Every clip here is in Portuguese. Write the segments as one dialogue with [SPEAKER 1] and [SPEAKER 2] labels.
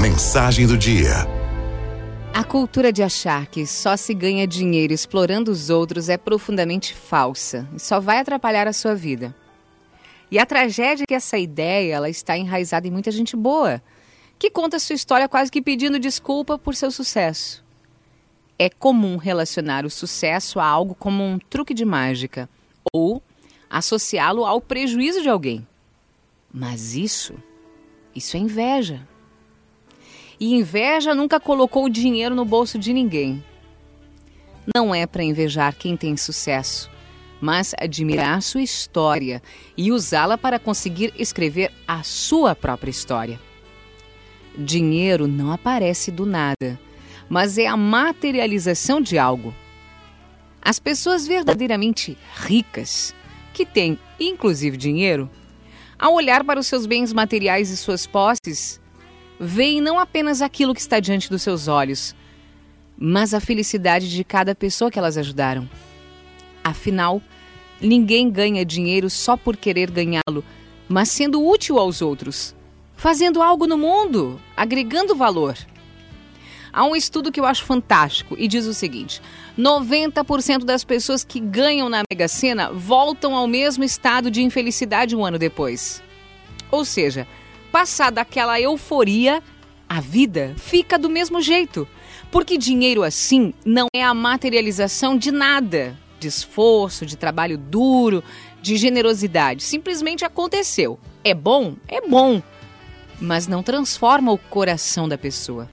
[SPEAKER 1] Mensagem do dia.
[SPEAKER 2] A cultura de achar que só se ganha dinheiro explorando os outros é profundamente falsa e só vai atrapalhar a sua vida. E a tragédia é que essa ideia ela está enraizada em muita gente boa, que conta sua história quase que pedindo desculpa por seu sucesso. É comum relacionar o sucesso a algo como um truque de mágica ou associá-lo ao prejuízo de alguém. Mas isso, isso é inveja. E inveja nunca colocou dinheiro no bolso de ninguém. Não é para invejar quem tem sucesso, mas admirar sua história e usá-la para conseguir escrever a sua própria história. Dinheiro não aparece do nada, mas é a materialização de algo. As pessoas verdadeiramente ricas, que têm inclusive dinheiro, ao olhar para os seus bens materiais e suas posses, veem não apenas aquilo que está diante dos seus olhos, mas a felicidade de cada pessoa que elas ajudaram. Afinal, ninguém ganha dinheiro só por querer ganhá-lo, mas sendo útil aos outros, fazendo algo no mundo, agregando valor. Há um estudo que eu acho fantástico e diz o seguinte: 90% das pessoas que ganham na Mega Sena voltam ao mesmo estado de infelicidade um ano depois. Ou seja, passada aquela euforia, a vida fica do mesmo jeito. Porque dinheiro assim não é a materialização de nada, de esforço, de trabalho duro, de generosidade. Simplesmente aconteceu. É bom? É bom. Mas não transforma o coração da pessoa.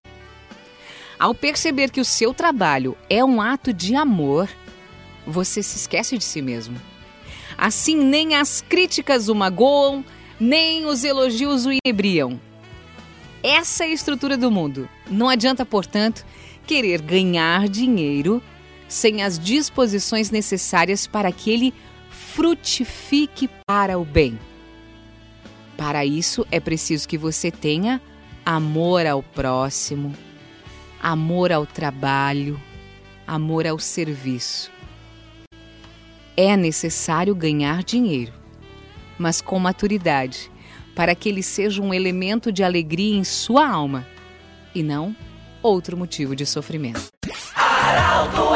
[SPEAKER 2] Ao perceber que o seu trabalho é um ato de amor, você se esquece de si mesmo. Assim, nem as críticas o magoam, nem os elogios o inebriam. Essa é a estrutura do mundo. Não adianta, portanto, querer ganhar dinheiro sem as disposições necessárias para que ele frutifique para o bem. Para isso, é preciso que você tenha amor ao próximo, amor ao trabalho, amor ao serviço. É necessário ganhar dinheiro, mas com maturidade, para que ele seja um elemento de alegria em sua alma e não outro motivo de sofrimento. Aralto